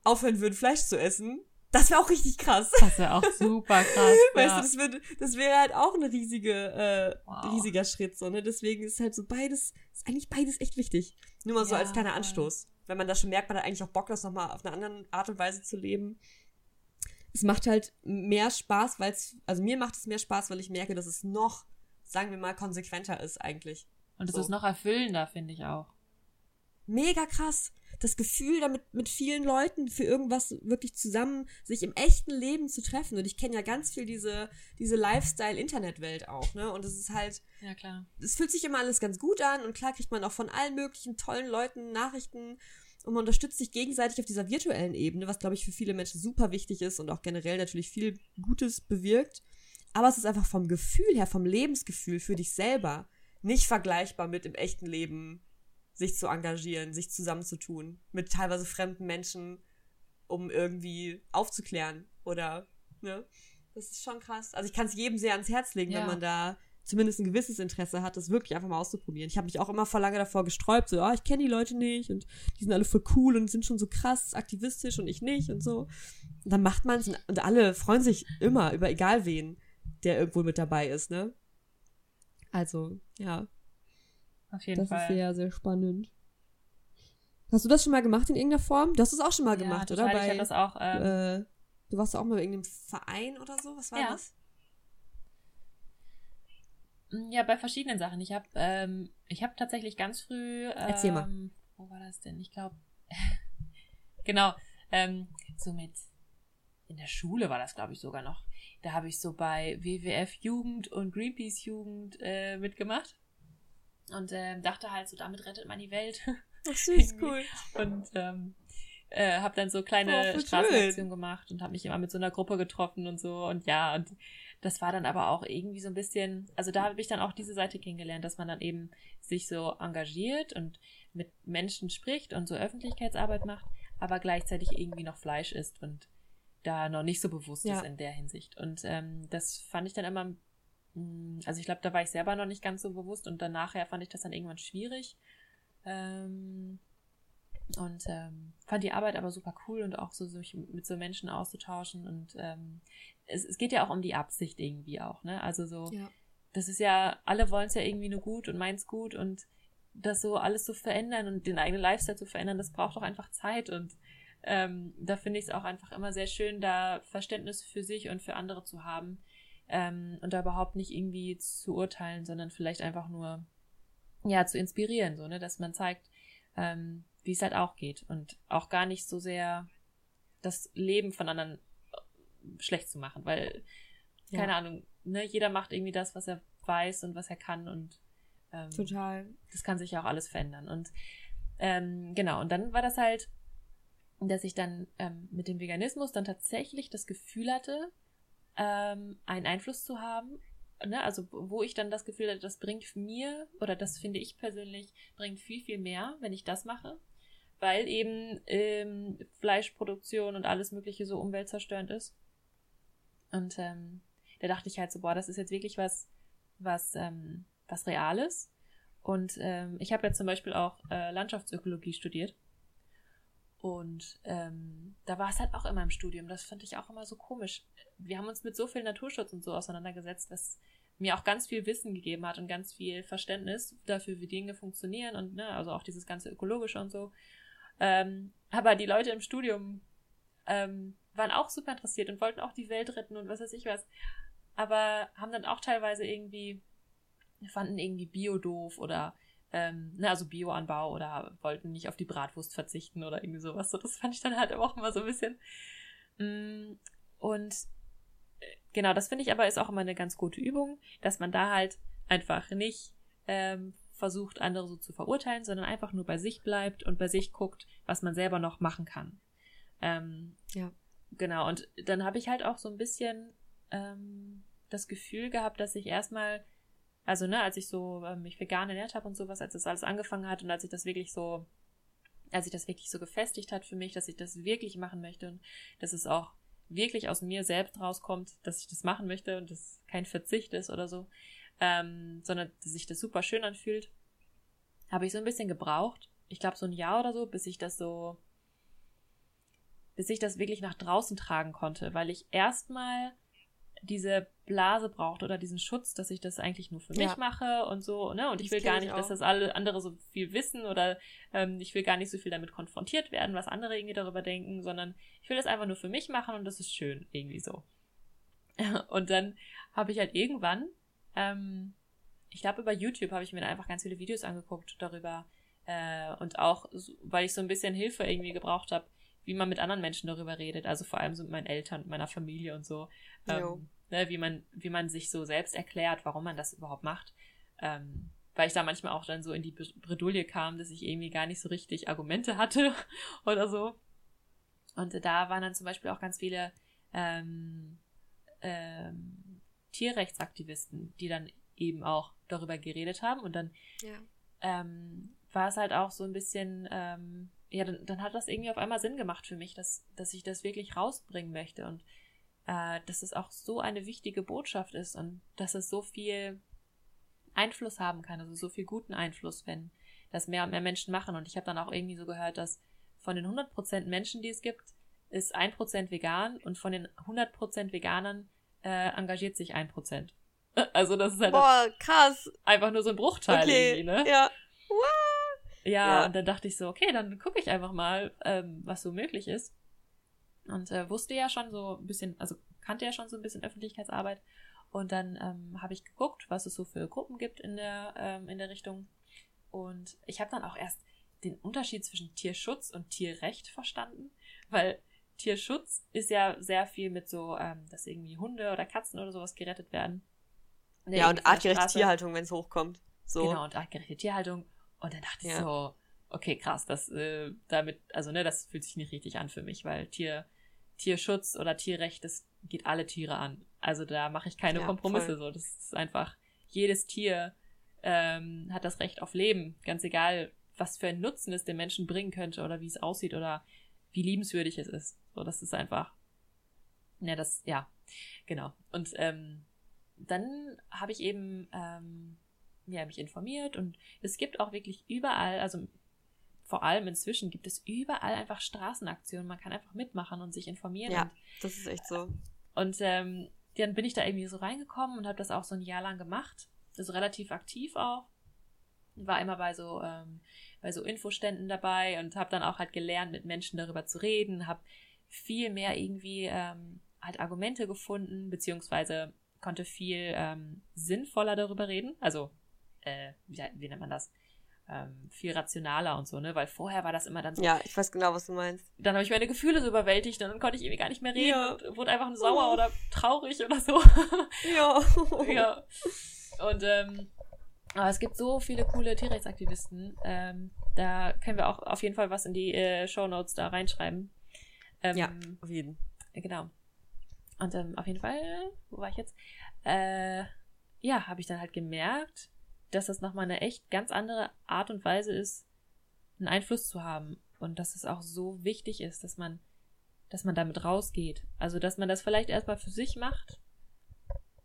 aufhören würden, Fleisch zu essen, das wäre auch richtig krass. Das wäre auch super krass. weißt ja. du, das, würde, das wäre halt auch ein riesige, äh, wow. riesiger Schritt, so, ne? Deswegen ist halt so beides, ist eigentlich beides echt wichtig. Nur mal so ja, als kleiner Anstoß. Wenn man das schon merkt, man hat eigentlich auch Bock, das nochmal auf eine andere Art und Weise zu leben. Es macht halt mehr Spaß, weil es, also mir macht es mehr Spaß, weil ich merke, dass es noch, sagen wir mal, konsequenter ist eigentlich. Und es so. ist noch erfüllender, finde ich auch. Mega krass. Das Gefühl, damit mit vielen Leuten für irgendwas wirklich zusammen sich im echten Leben zu treffen. Und ich kenne ja ganz viel diese, diese Lifestyle-Internet-Welt auch, ne? Und es ist halt. Ja, klar. Es fühlt sich immer alles ganz gut an und klar kriegt man auch von allen möglichen tollen Leuten Nachrichten und man unterstützt sich gegenseitig auf dieser virtuellen Ebene, was, glaube ich, für viele Menschen super wichtig ist und auch generell natürlich viel Gutes bewirkt. Aber es ist einfach vom Gefühl her, vom Lebensgefühl für dich selber nicht vergleichbar mit im echten Leben sich zu engagieren, sich zusammenzutun mit teilweise fremden Menschen, um irgendwie aufzuklären oder, ne? Das ist schon krass. Also ich kann es jedem sehr ans Herz legen, ja. wenn man da zumindest ein gewisses Interesse hat, das wirklich einfach mal auszuprobieren. Ich habe mich auch immer vor lange davor gesträubt, so, ah, ich kenne die Leute nicht und die sind alle voll cool und sind schon so krass aktivistisch und ich nicht und so. Und dann macht man es und alle freuen sich immer über egal wen, der irgendwo mit dabei ist, ne? Also, ja. Auf jeden das Fall. Das ist sehr, sehr spannend. Hast du das schon mal gemacht in irgendeiner Form? Du hast es auch schon mal ja, gemacht, total. oder? Bei, ich habe das auch. Ähm, äh, du warst auch mal bei irgendeinem Verein oder so? Was war ja. das? Mm, ja, bei verschiedenen Sachen. Ich habe ähm, ich habe tatsächlich ganz früh. Ähm, Erzähl mal. Wo war das denn? Ich glaube. genau. Ähm, so mit. In der Schule war das, glaube ich, sogar noch. Da habe ich so bei WWF Jugend und Greenpeace Jugend äh, mitgemacht. Und äh, dachte halt, so damit rettet man die Welt. Ach, süß, cool. Und ähm, äh, habe dann so kleine oh, Straßenaktionen gemacht und habe mich immer mit so einer Gruppe getroffen und so. Und ja, und das war dann aber auch irgendwie so ein bisschen, also da habe ich dann auch diese Seite kennengelernt, dass man dann eben sich so engagiert und mit Menschen spricht und so Öffentlichkeitsarbeit macht, aber gleichzeitig irgendwie noch Fleisch isst und da noch nicht so bewusst ja. ist in der Hinsicht. Und ähm, das fand ich dann immer, mm, also ich glaube, da war ich selber noch nicht ganz so bewusst und dann nachher fand ich das dann irgendwann schwierig. Ähm, und ähm, fand die Arbeit aber super cool und auch so sich mit so Menschen auszutauschen und ähm, es, es geht ja auch um die Absicht irgendwie auch, ne? Also so, ja. das ist ja, alle wollen es ja irgendwie nur gut und meins gut und das so alles zu verändern und den eigenen Lifestyle zu verändern, das braucht doch einfach Zeit und ähm, da finde ich es auch einfach immer sehr schön, da Verständnis für sich und für andere zu haben ähm, und da überhaupt nicht irgendwie zu urteilen, sondern vielleicht einfach nur ja zu inspirieren, so ne, dass man zeigt, ähm, wie es halt auch geht und auch gar nicht so sehr das Leben von anderen äh, schlecht zu machen, weil keine ja. Ahnung, ne, jeder macht irgendwie das, was er weiß und was er kann und ähm, Total. Das kann sich ja auch alles verändern. Und ähm, genau, und dann war das halt, dass ich dann ähm, mit dem Veganismus dann tatsächlich das Gefühl hatte, ähm, einen Einfluss zu haben. Ne? Also wo ich dann das Gefühl hatte, das bringt mir, oder das finde ich persönlich, bringt viel, viel mehr, wenn ich das mache. Weil eben ähm, Fleischproduktion und alles Mögliche so umweltzerstörend ist. Und ähm, da dachte ich halt so, boah, das ist jetzt wirklich was, was, ähm, was Reales. Und ähm, ich habe ja zum Beispiel auch äh, Landschaftsökologie studiert. Und ähm, da war es halt auch immer im Studium. Das fand ich auch immer so komisch. Wir haben uns mit so viel Naturschutz und so auseinandergesetzt, was mir auch ganz viel Wissen gegeben hat und ganz viel Verständnis dafür, wie Dinge funktionieren und ne, also auch dieses ganze ökologische und so. Ähm, aber die Leute im Studium ähm, waren auch super interessiert und wollten auch die Welt retten und was weiß ich was. Aber haben dann auch teilweise irgendwie fanden irgendwie Bio doof oder ähm, ne, also Bioanbau oder wollten nicht auf die Bratwurst verzichten oder irgendwie sowas. So, das fand ich dann halt auch immer so ein bisschen. Mm, und äh, genau, das finde ich aber ist auch immer eine ganz gute Übung, dass man da halt einfach nicht ähm, versucht, andere so zu verurteilen, sondern einfach nur bei sich bleibt und bei sich guckt, was man selber noch machen kann. Ähm, ja. Genau, und dann habe ich halt auch so ein bisschen ähm, das Gefühl gehabt, dass ich erstmal also, ne, als ich so ähm, mich vegan ernährt habe und sowas, als das alles angefangen hat und als ich das wirklich so, als ich das wirklich so gefestigt hat für mich, dass ich das wirklich machen möchte und dass es auch wirklich aus mir selbst rauskommt, dass ich das machen möchte und das kein Verzicht ist oder so, ähm, sondern dass sich das super schön anfühlt, habe ich so ein bisschen gebraucht. Ich glaube so ein Jahr oder so, bis ich das so, bis ich das wirklich nach draußen tragen konnte, weil ich erstmal diese Blase braucht oder diesen Schutz, dass ich das eigentlich nur für mich ja. mache und so, ne? Und ich will gar nicht, dass das alle andere so viel wissen oder ähm, ich will gar nicht so viel damit konfrontiert werden, was andere irgendwie darüber denken, sondern ich will das einfach nur für mich machen und das ist schön, irgendwie so. Und dann habe ich halt irgendwann, ähm, ich glaube über YouTube habe ich mir einfach ganz viele Videos angeguckt darüber äh, und auch, weil ich so ein bisschen Hilfe irgendwie gebraucht habe, wie man mit anderen Menschen darüber redet, also vor allem so mit meinen Eltern, meiner Familie und so. Ähm, ne, wie man, wie man sich so selbst erklärt, warum man das überhaupt macht. Ähm, weil ich da manchmal auch dann so in die Bredouille kam, dass ich irgendwie gar nicht so richtig Argumente hatte oder so. Und da waren dann zum Beispiel auch ganz viele ähm, ähm, Tierrechtsaktivisten, die dann eben auch darüber geredet haben. Und dann ja. ähm, war es halt auch so ein bisschen, ähm, ja, dann, dann hat das irgendwie auf einmal Sinn gemacht für mich, dass, dass ich das wirklich rausbringen möchte. Und äh, dass es auch so eine wichtige Botschaft ist und dass es so viel Einfluss haben kann, also so viel guten Einfluss, wenn das mehr und mehr Menschen machen. Und ich habe dann auch irgendwie so gehört, dass von den 100% Menschen, die es gibt, ist 1% vegan und von den 100% Veganern äh, engagiert sich 1%. Also das ist halt Boah, krass. einfach nur so ein Bruchteil okay. irgendwie, ne? Ja. Ja, ja, und dann dachte ich so, okay, dann gucke ich einfach mal, ähm, was so möglich ist. Und äh, wusste ja schon so ein bisschen, also kannte ja schon so ein bisschen Öffentlichkeitsarbeit. Und dann ähm, habe ich geguckt, was es so für Gruppen gibt in der, ähm, in der Richtung. Und ich habe dann auch erst den Unterschied zwischen Tierschutz und Tierrecht verstanden, weil Tierschutz ist ja sehr viel mit so, ähm, dass irgendwie Hunde oder Katzen oder sowas gerettet werden. Ja, und artgerechte Tierhaltung, wenn es hochkommt. So. Genau, und artgerechte Tierhaltung. Und dann dachte ja. ich so, okay, krass, das äh, damit, also ne, das fühlt sich nicht richtig an für mich, weil Tier, Tierschutz oder Tierrecht, das geht alle Tiere an. Also da mache ich keine ja, Kompromisse voll. so. Das ist einfach, jedes Tier ähm, hat das Recht auf Leben, ganz egal, was für einen Nutzen es den Menschen bringen könnte oder wie es aussieht oder wie liebenswürdig es ist. So, das ist einfach. Ja, das, ja, genau. Und ähm, dann habe ich eben ähm, ja, mich informiert und es gibt auch wirklich überall, also vor allem inzwischen gibt es überall einfach Straßenaktionen. Man kann einfach mitmachen und sich informieren. Ja, das ist echt so. Und ähm, dann bin ich da irgendwie so reingekommen und habe das auch so ein Jahr lang gemacht. Also relativ aktiv auch. War immer bei so, ähm, bei so Infoständen dabei und habe dann auch halt gelernt, mit Menschen darüber zu reden, habe viel mehr irgendwie ähm, halt Argumente gefunden, beziehungsweise konnte viel ähm, sinnvoller darüber reden. Also, äh, wie, wie nennt man das? ähm, viel rationaler und so, ne? Weil vorher war das immer dann so. Ja, ich weiß genau, was du meinst. Dann habe ich meine Gefühle so überwältigt und dann konnte ich irgendwie gar nicht mehr reden ja. und wurde einfach nur sauer oh. oder traurig oder so. Ja. ja. Und ähm, aber es gibt so viele coole Tierrechtsaktivisten. Ähm, da können wir auch auf jeden Fall was in die äh, Show Notes da reinschreiben. Ähm, ja, auf jeden. Genau. Und ähm, auf jeden Fall, wo war ich jetzt? Äh, ja, habe ich dann halt gemerkt, dass das nochmal eine echt ganz andere Art und Weise ist, einen Einfluss zu haben. Und dass es auch so wichtig ist, dass man, dass man damit rausgeht. Also, dass man das vielleicht erstmal für sich macht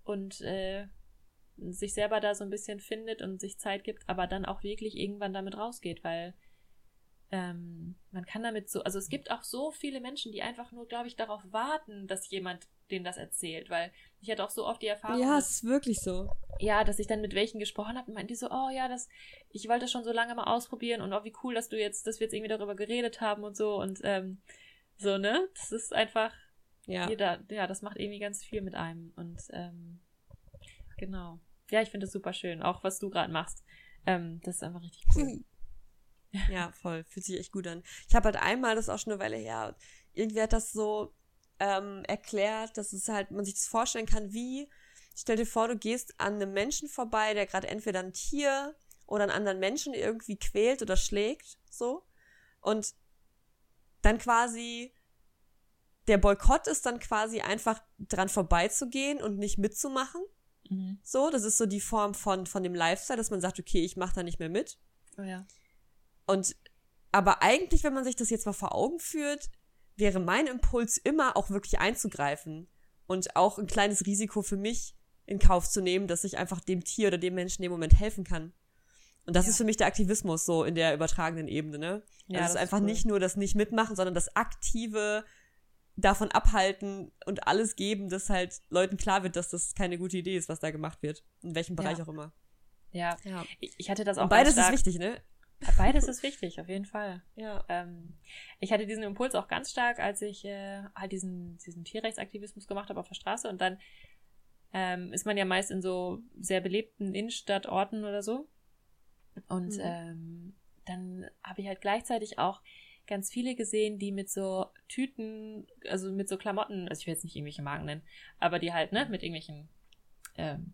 und äh, sich selber da so ein bisschen findet und sich Zeit gibt, aber dann auch wirklich irgendwann damit rausgeht, weil ähm, man kann damit so, also es gibt auch so viele Menschen, die einfach nur, glaube ich, darauf warten, dass jemand denen das erzählt, weil ich hatte auch so oft die Erfahrung. Ja, es ist wirklich so. Ja, dass ich dann mit welchen gesprochen habe und meinten die so, oh ja, das, ich wollte das schon so lange mal ausprobieren und oh, wie cool, dass du jetzt, dass wir jetzt irgendwie darüber geredet haben und so und ähm, so, ne? Das ist einfach, ja, jeder, ja, das macht irgendwie ganz viel mit einem und ähm, genau. Ja, ich finde das super schön, auch was du gerade machst. Ähm, das ist einfach richtig cool. Ja, voll. Fühlt sich echt gut an. Ich habe halt einmal, das ist auch schon eine Weile her, irgendwie hat das so ähm, erklärt, dass es halt, man sich das vorstellen kann, wie, stell dir vor, du gehst an einem Menschen vorbei, der gerade entweder ein Tier oder einen anderen Menschen irgendwie quält oder schlägt, so. Und dann quasi, der Boykott ist dann quasi einfach dran vorbeizugehen und nicht mitzumachen. Mhm. So, das ist so die Form von, von dem Lifestyle, dass man sagt, okay, ich mache da nicht mehr mit. Oh ja. Und aber eigentlich, wenn man sich das jetzt mal vor Augen führt, wäre mein Impuls immer auch wirklich einzugreifen und auch ein kleines Risiko für mich in Kauf zu nehmen, dass ich einfach dem Tier oder dem Menschen im Moment helfen kann. Und das ja. ist für mich der Aktivismus so in der übertragenen Ebene, ne? Ja, also es ist einfach cool. nicht nur das nicht mitmachen, sondern das aktive davon abhalten und alles geben, dass halt Leuten klar wird, dass das keine gute Idee ist, was da gemacht wird. In welchem Bereich ja. auch immer. Ja. ja. Ich hatte das auch. Und beides ist wichtig, ne? Beides ist wichtig, auf jeden Fall. Ja. Ähm, ich hatte diesen Impuls auch ganz stark, als ich äh, halt diesen, diesen Tierrechtsaktivismus gemacht habe auf der Straße und dann ähm, ist man ja meist in so sehr belebten Innenstadtorten oder so. Und mhm. ähm, dann habe ich halt gleichzeitig auch ganz viele gesehen, die mit so Tüten, also mit so Klamotten, also ich will jetzt nicht irgendwelche Marken nennen, aber die halt, ne, mit irgendwelchen ähm,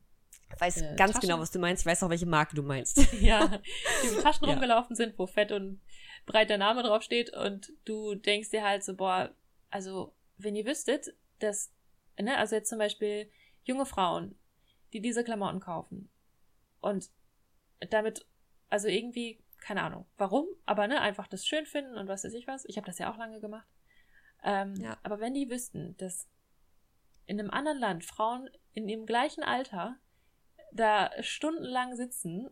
ich weiß äh, ganz Taschen. genau, was du meinst. Ich weiß auch, welche Marke du meinst. ja, die mit Taschen ja. rumgelaufen sind, wo fett und breit der Name draufsteht und du denkst dir halt so, boah, also, wenn ihr wüsstet, dass, ne, also jetzt zum Beispiel junge Frauen, die diese Klamotten kaufen und damit, also irgendwie, keine Ahnung, warum, aber ne, einfach das schön finden und was weiß ich was. Ich habe das ja auch lange gemacht. Ähm, ja. Aber wenn die wüssten, dass in einem anderen Land Frauen in ihrem gleichen Alter da stundenlang sitzen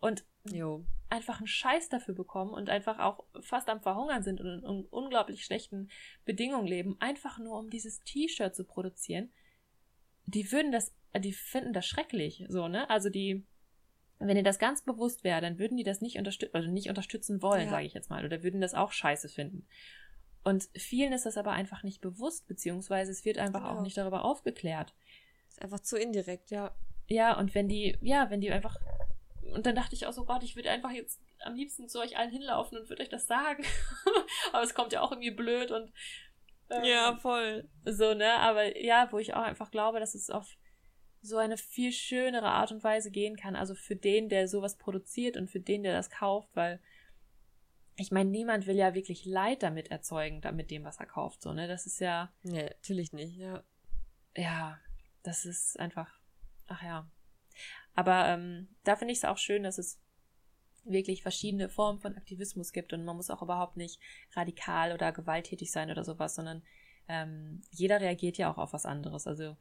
und jo. einfach einen Scheiß dafür bekommen und einfach auch fast am Verhungern sind und in unglaublich schlechten Bedingungen leben, einfach nur um dieses T-Shirt zu produzieren, die würden das, die finden das schrecklich, so, ne? Also die, wenn ihr das ganz bewusst wäre, dann würden die das nicht unterstützen, also nicht unterstützen wollen, ja. sage ich jetzt mal, oder würden das auch scheiße finden. Und vielen ist das aber einfach nicht bewusst, beziehungsweise es wird einfach genau. auch nicht darüber aufgeklärt. Ist einfach zu indirekt, ja. Ja, und wenn die, ja, wenn die einfach. Und dann dachte ich auch so, Gott, ich würde einfach jetzt am liebsten zu euch allen hinlaufen und würde euch das sagen. Aber es kommt ja auch irgendwie blöd und. Ähm, ja, voll. So, ne? Aber ja, wo ich auch einfach glaube, dass es auf so eine viel schönere Art und Weise gehen kann. Also für den, der sowas produziert und für den, der das kauft, weil ich meine, niemand will ja wirklich Leid damit erzeugen, mit dem, was er kauft, so, ne? Das ist ja. Nee, natürlich nicht, ja. Ja, das ist einfach Ach ja. Aber ähm, da finde ich es auch schön, dass es wirklich verschiedene Formen von Aktivismus gibt und man muss auch überhaupt nicht radikal oder gewalttätig sein oder sowas, sondern ähm, jeder reagiert ja auch auf was anderes. Also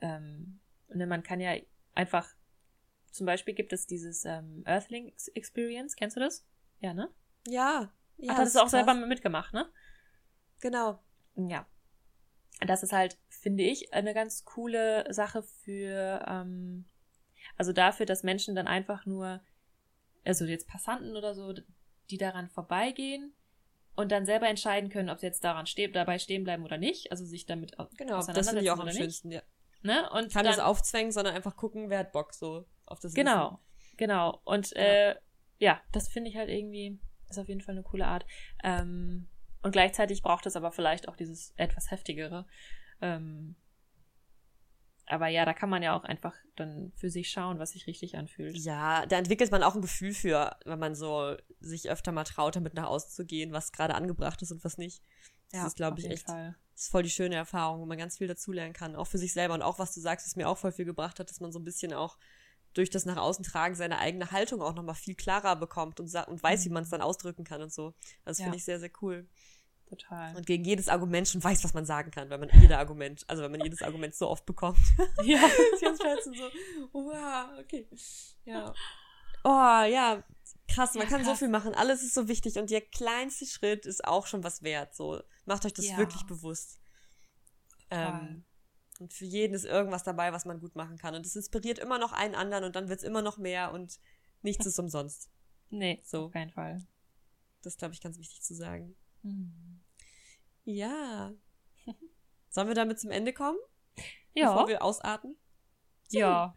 ähm, ne, man kann ja einfach, zum Beispiel gibt es dieses ähm, Earthling Experience, kennst du das? Ja, ne? Ja. ja Ach, das ist auch krass. selber mitgemacht, ne? Genau. Ja das ist halt, finde ich, eine ganz coole Sache für, ähm, also dafür, dass Menschen dann einfach nur, also jetzt Passanten oder so, die daran vorbeigehen und dann selber entscheiden können, ob sie jetzt daran stehen, dabei stehen bleiben oder nicht, also sich damit genau, das finde ich auch am schönsten, ja. Ne? Und Kann dann, das aufzwängen, sondern einfach gucken, wer hat Bock so auf das Genau, Wissen. genau. Und ja. äh, ja, das finde ich halt irgendwie, ist auf jeden Fall eine coole Art. Ähm, und gleichzeitig braucht es aber vielleicht auch dieses etwas heftigere. Ähm, aber ja, da kann man ja auch einfach dann für sich schauen, was sich richtig anfühlt. Ja, da entwickelt man auch ein Gefühl für, wenn man so sich öfter mal traut, damit nach außen zu gehen, was gerade angebracht ist und was nicht. Das ja, ist, glaube ich, echt. Fall. Ist voll die schöne Erfahrung, wo man ganz viel dazulernen kann, auch für sich selber. Und auch, was du sagst, was mir auch voll viel gebracht hat, dass man so ein bisschen auch durch das nach außen tragen seine eigene Haltung auch nochmal viel klarer bekommt und, und weiß, wie mhm. man es dann ausdrücken kann und so. Das ja. finde ich sehr, sehr cool. Total. Und gegen jedes Argument schon weiß, was man sagen kann, weil man jeder Argument, also wenn man jedes Argument so oft bekommt. Ja. ganz so, wow, okay. Ja. Oh, ja, krass, man ja, kann krass. so viel machen. Alles ist so wichtig und der kleinste Schritt ist auch schon was wert. So, macht euch das ja. wirklich bewusst. Ähm, und für jeden ist irgendwas dabei, was man gut machen kann. Und es inspiriert immer noch einen anderen und dann wird es immer noch mehr und nichts ist umsonst. Nee, so. auf keinen Fall. Das glaube ich ganz wichtig zu sagen. Mhm. Ja. Sollen wir damit zum Ende kommen? Ja. Bevor wir ausarten? So. Ja.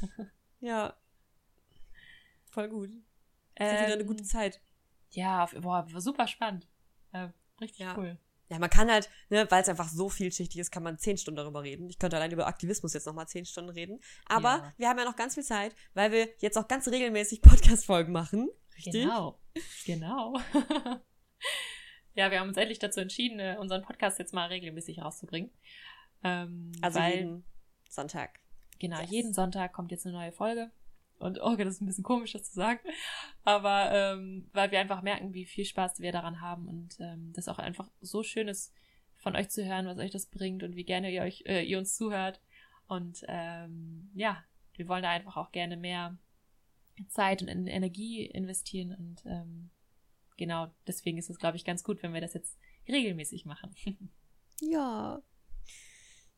ja. Voll gut. Das ähm, ist wieder eine gute ähm, Zeit. Ja, boah, super spannend. Äh, richtig ja. cool. Ja, man kann halt, ne, weil es einfach so vielschichtig ist, kann man zehn Stunden darüber reden. Ich könnte allein über Aktivismus jetzt nochmal zehn Stunden reden. Aber ja. wir haben ja noch ganz viel Zeit, weil wir jetzt auch ganz regelmäßig Podcast-Folgen machen. Richtig? Genau. Genau. ja, wir haben uns endlich dazu entschieden, äh, unseren Podcast jetzt mal regelmäßig rauszubringen. Ähm, also weil, jeden Sonntag. Genau, yes. jeden Sonntag kommt jetzt eine neue Folge. Und oh, das ist ein bisschen komisch, das zu sagen. Aber ähm, weil wir einfach merken, wie viel Spaß wir daran haben und ähm, das auch einfach so schön ist, von euch zu hören, was euch das bringt und wie gerne ihr euch, äh, ihr uns zuhört. Und ähm, ja, wir wollen da einfach auch gerne mehr Zeit und Energie investieren und ähm, genau deswegen ist es, glaube ich, ganz gut, wenn wir das jetzt regelmäßig machen. ja.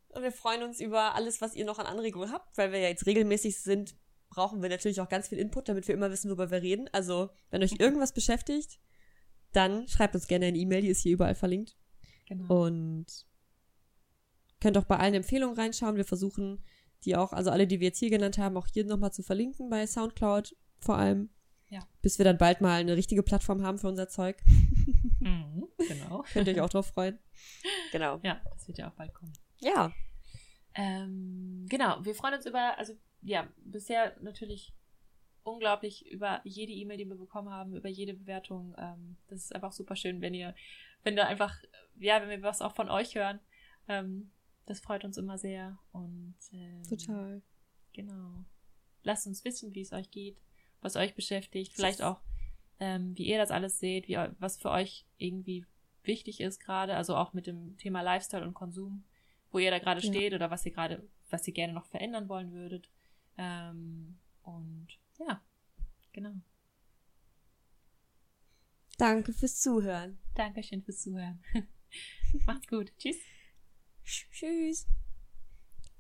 Und wir freuen uns über alles, was ihr noch an Anregungen habt, weil wir ja jetzt regelmäßig sind, brauchen wir natürlich auch ganz viel Input, damit wir immer wissen, worüber wir reden. Also, wenn euch irgendwas beschäftigt, dann schreibt uns gerne eine E-Mail, die ist hier überall verlinkt. Genau. Und könnt auch bei allen Empfehlungen reinschauen. Wir versuchen die auch, also alle, die wir jetzt hier genannt haben, auch hier nochmal zu verlinken bei Soundcloud vor allem. Ja. Bis wir dann bald mal eine richtige Plattform haben für unser Zeug. Mhm, genau. Könnt ihr euch auch drauf freuen. Genau. Ja, das wird ja auch bald kommen. Ja. Ähm, genau, wir freuen uns über, also ja, bisher natürlich unglaublich über jede E-Mail, die wir bekommen haben, über jede Bewertung. Ähm, das ist einfach super schön, wenn ihr, wenn ihr einfach, ja, wenn wir was auch von euch hören. Ähm, das freut uns immer sehr. Und ähm, total. Genau. Lasst uns wissen, wie es euch geht, was euch beschäftigt, vielleicht auch, ähm, wie ihr das alles seht, wie, was für euch irgendwie wichtig ist gerade, also auch mit dem Thema Lifestyle und Konsum, wo ihr da gerade ja. steht oder was ihr gerade, was ihr gerne noch verändern wollen würdet. Ähm, und ja, genau. Danke fürs Zuhören. Dankeschön fürs Zuhören. Macht's gut. Tschüss. Tschüss.